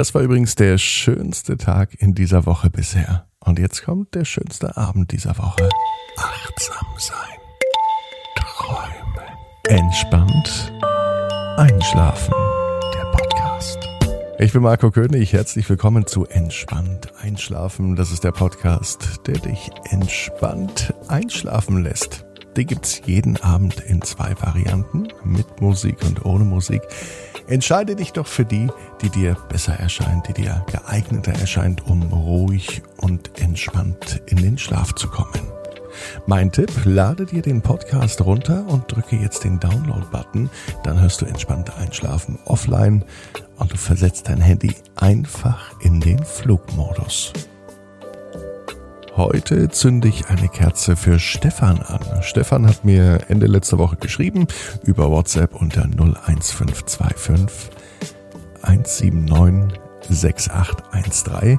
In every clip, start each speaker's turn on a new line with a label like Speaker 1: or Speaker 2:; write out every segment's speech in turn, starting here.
Speaker 1: Das war übrigens der schönste Tag in dieser Woche bisher. Und jetzt kommt der schönste Abend dieser Woche. Achtsam sein. Träumen. Entspannt. Einschlafen. Der Podcast. Ich bin Marco König. Herzlich willkommen zu Entspannt Einschlafen. Das ist der Podcast, der dich entspannt einschlafen lässt. Den gibt's jeden Abend in zwei Varianten, mit Musik und ohne Musik. Entscheide dich doch für die, die dir besser erscheint, die dir geeigneter erscheint, um ruhig und entspannt in den Schlaf zu kommen. Mein Tipp, lade dir den Podcast runter und drücke jetzt den Download-Button, dann hörst du entspannt einschlafen offline und du versetzt dein Handy einfach in den Flugmodus. Heute zünde ich eine Kerze für Stefan an. Stefan hat mir Ende letzter Woche geschrieben über WhatsApp unter 01525 179 6813.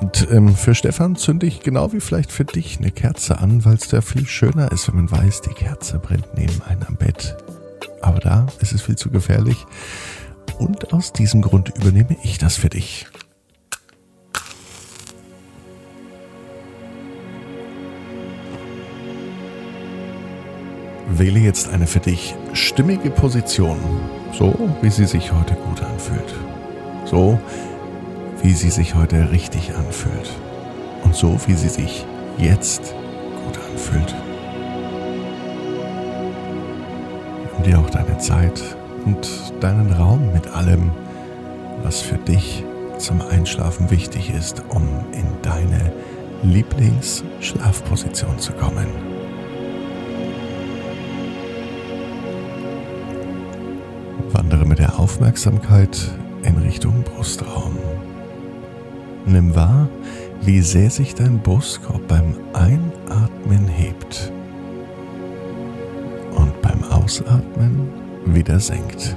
Speaker 1: Und ähm, für Stefan zünde ich genau wie vielleicht für dich eine Kerze an, weil es da viel schöner ist, wenn man weiß, die Kerze brennt neben einem Bett. Aber da ist es viel zu gefährlich. Und aus diesem Grund übernehme ich das für dich. Wähle jetzt eine für dich stimmige Position, so wie sie sich heute gut anfühlt. So wie sie sich heute richtig anfühlt. Und so wie sie sich jetzt gut anfühlt. Nimm dir auch deine Zeit und deinen Raum mit allem, was für dich zum Einschlafen wichtig ist, um in deine Lieblingsschlafposition zu kommen. Aufmerksamkeit in Richtung Brustraum. Nimm wahr, wie sehr sich dein Brustkorb beim Einatmen hebt und beim Ausatmen wieder senkt.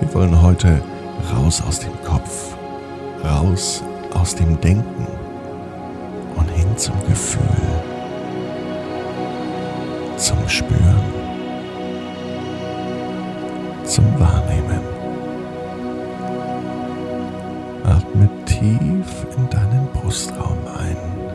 Speaker 1: Wir wollen heute raus aus dem Kopf, raus aus dem Denken und hin zum Gefühl, zum Spüren zum Wahrnehmen. Atme tief in deinen Brustraum ein.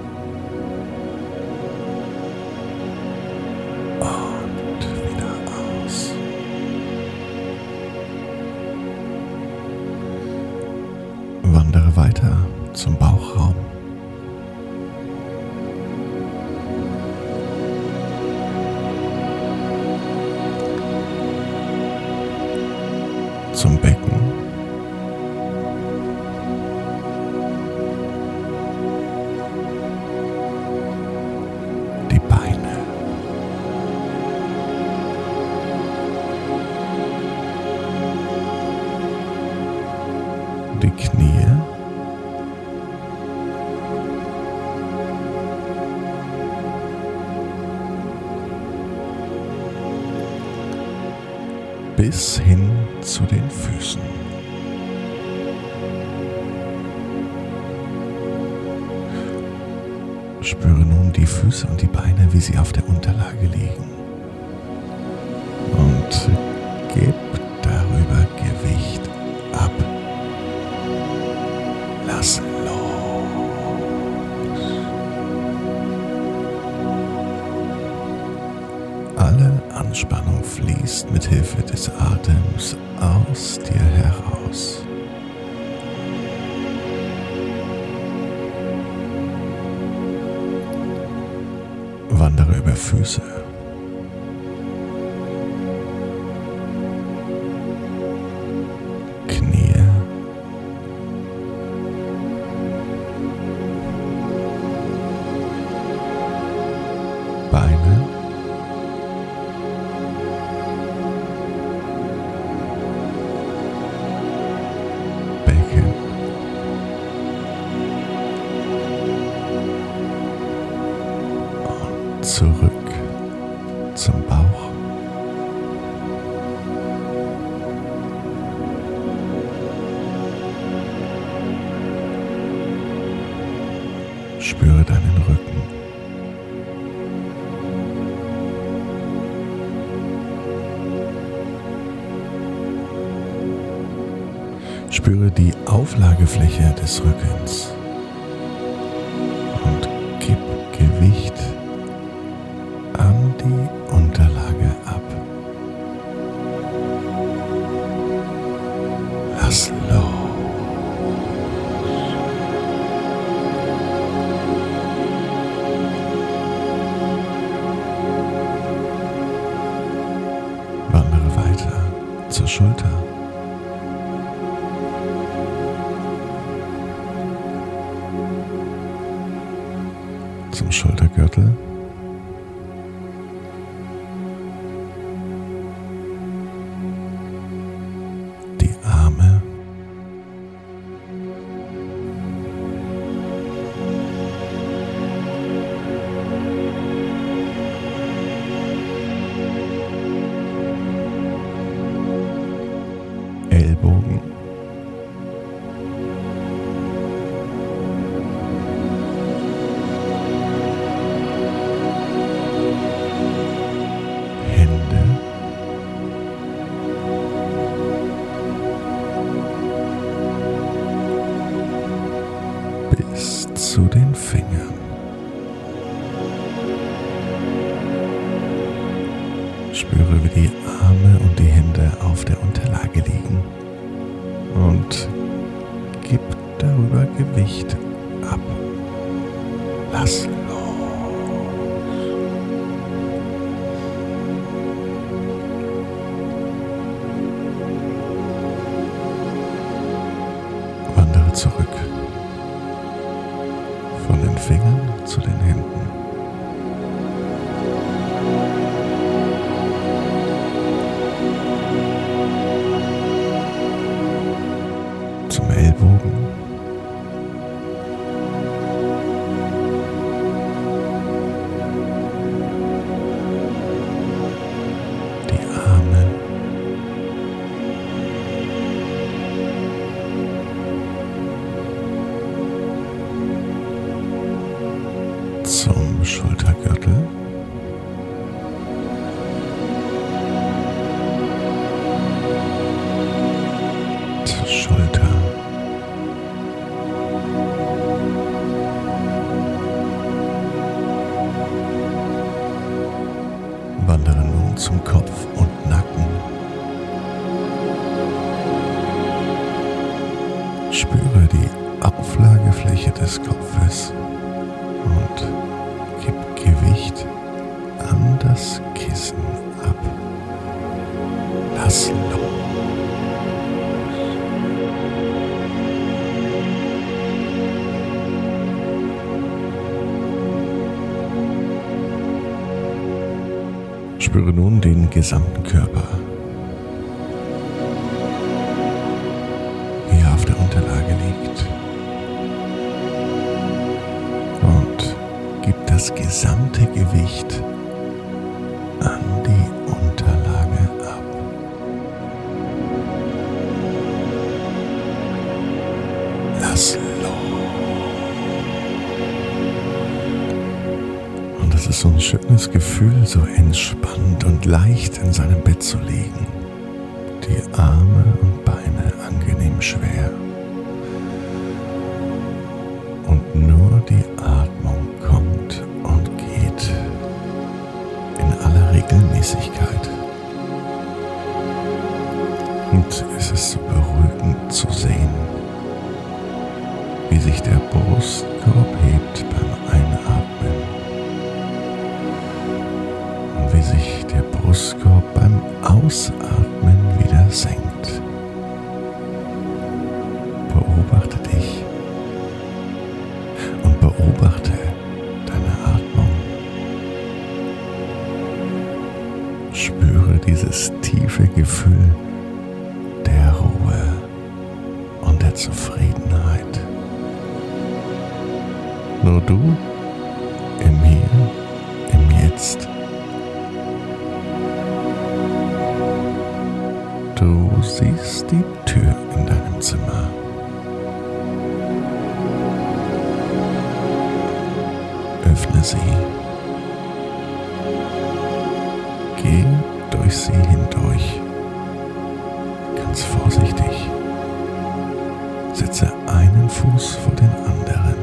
Speaker 1: Bis hin zu den Füßen. Spüre nun die Füße und die Beine, wie sie auf der Unterlage liegen. Und gib Anspannung fließt mit Hilfe des Atems aus dir heraus. Wandere über Füße. Rücken. Spüre die Auflagefläche des Rückens zur Schulter. Zum Schultergürtel. Fingern zu das Kissen ab. Lass los. Spüre nun den gesamten Körper. Wie er auf der Unterlage liegt. Und gib das gesamte Gewicht es so ein schönes Gefühl, so entspannt und leicht in seinem Bett zu liegen. Die Arme und Beine angenehm schwer. Und nur die Atmung kommt und geht in aller Regelmäßigkeit. Und es ist so beruhigend zu sehen, wie sich der Brustkorb hebt beim Du siehst die Tür in deinem Zimmer. Öffne sie. Geh durch sie hindurch. Ganz vorsichtig. Setze einen Fuß vor den anderen.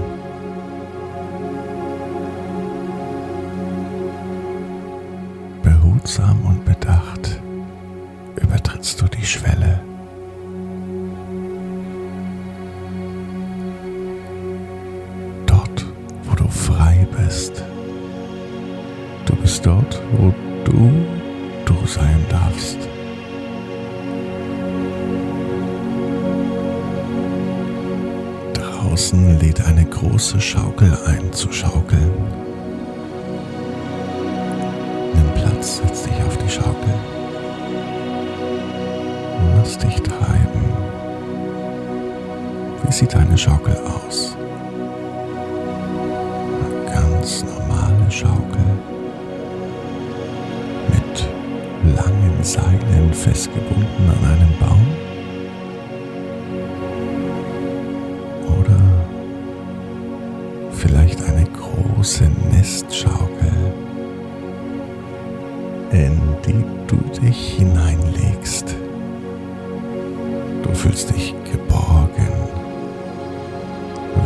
Speaker 1: Behutsam und die Schwelle. Dort, wo du frei bist. Du bist dort, wo du du sein darfst. Draußen lädt eine große Schaukel ein zu schaukeln. Nimm Platz, setz dich auf die Schaukel. Lass dich treiben. Wie sieht deine Schaukel aus? Eine ganz normale Schaukel mit langen Seilen festgebunden an einem Baum? Oder vielleicht eine große Nestschaukel, in die du dich hineinlegst. Du fühlst dich geborgen,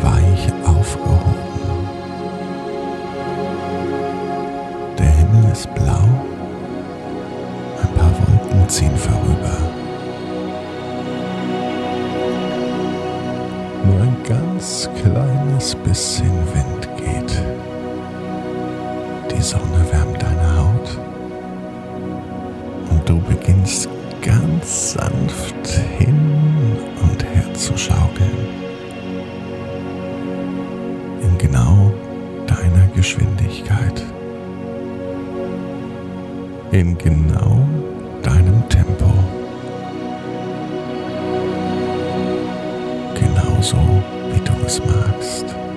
Speaker 1: weich aufgehoben. Der Himmel ist blau, ein paar Wolken ziehen vorüber. Nur ein ganz kleines bisschen Wind geht. Die Sonne wärmt deine Haut und du beginnst ganz sanft hin und her zu schaukeln. In genau deiner Geschwindigkeit. In genau deinem Tempo. Genauso wie du es magst.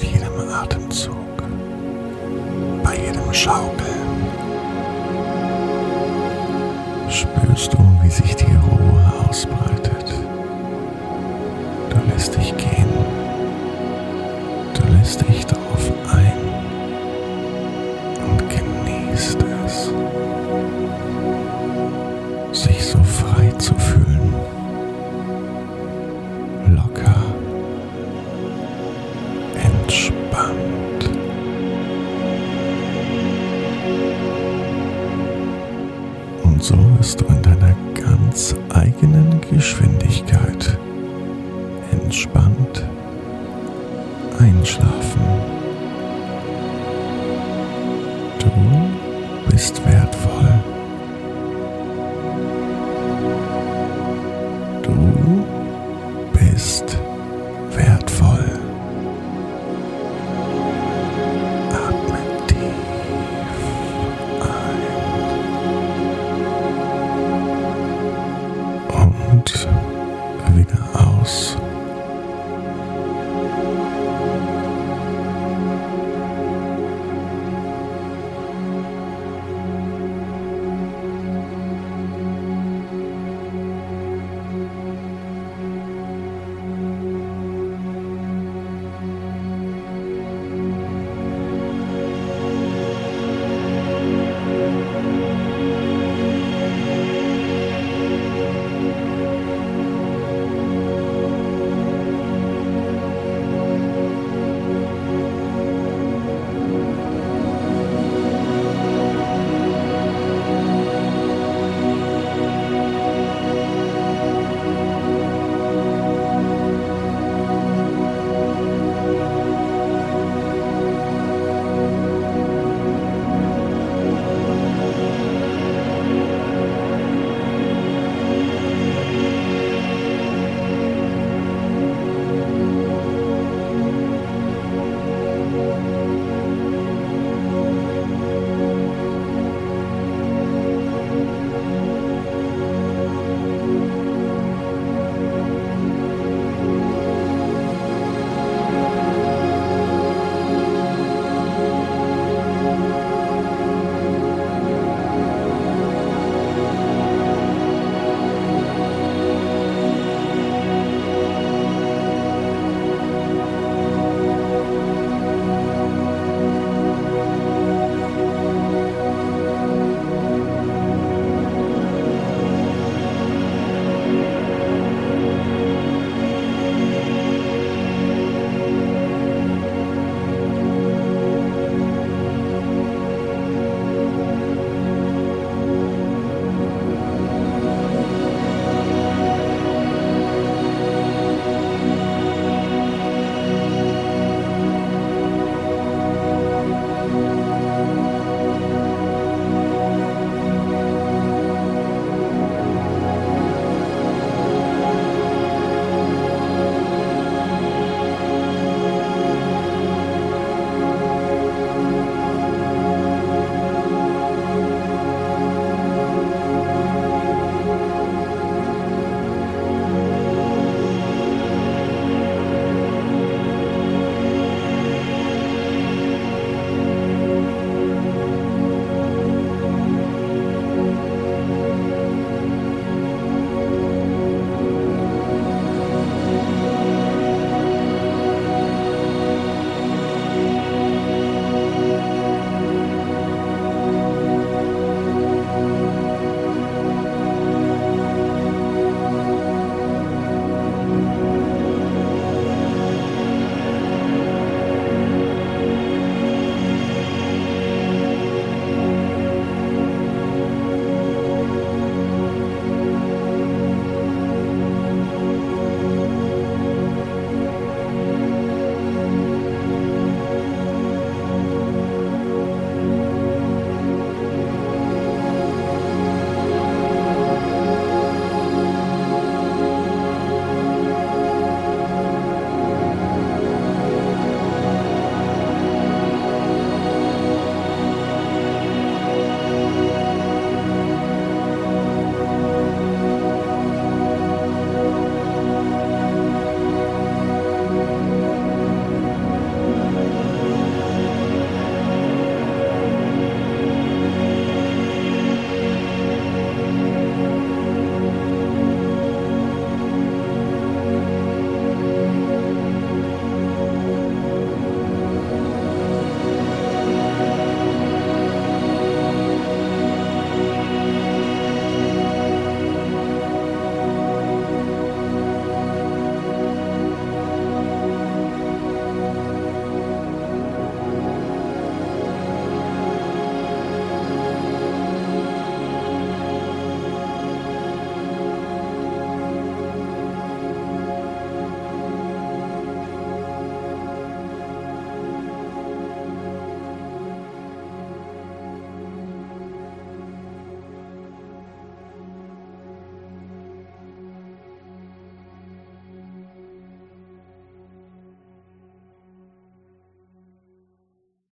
Speaker 1: Mit jedem Atemzug, bei jedem Schaukeln, spürst du, wie sich die Ruhe ausbreitet. Du lässt dich gehen. Du lässt dich darauf Und so wirst du in deiner ganz eigenen Geschwindigkeit entspannt einschlafen. Du bist wertvoll. house.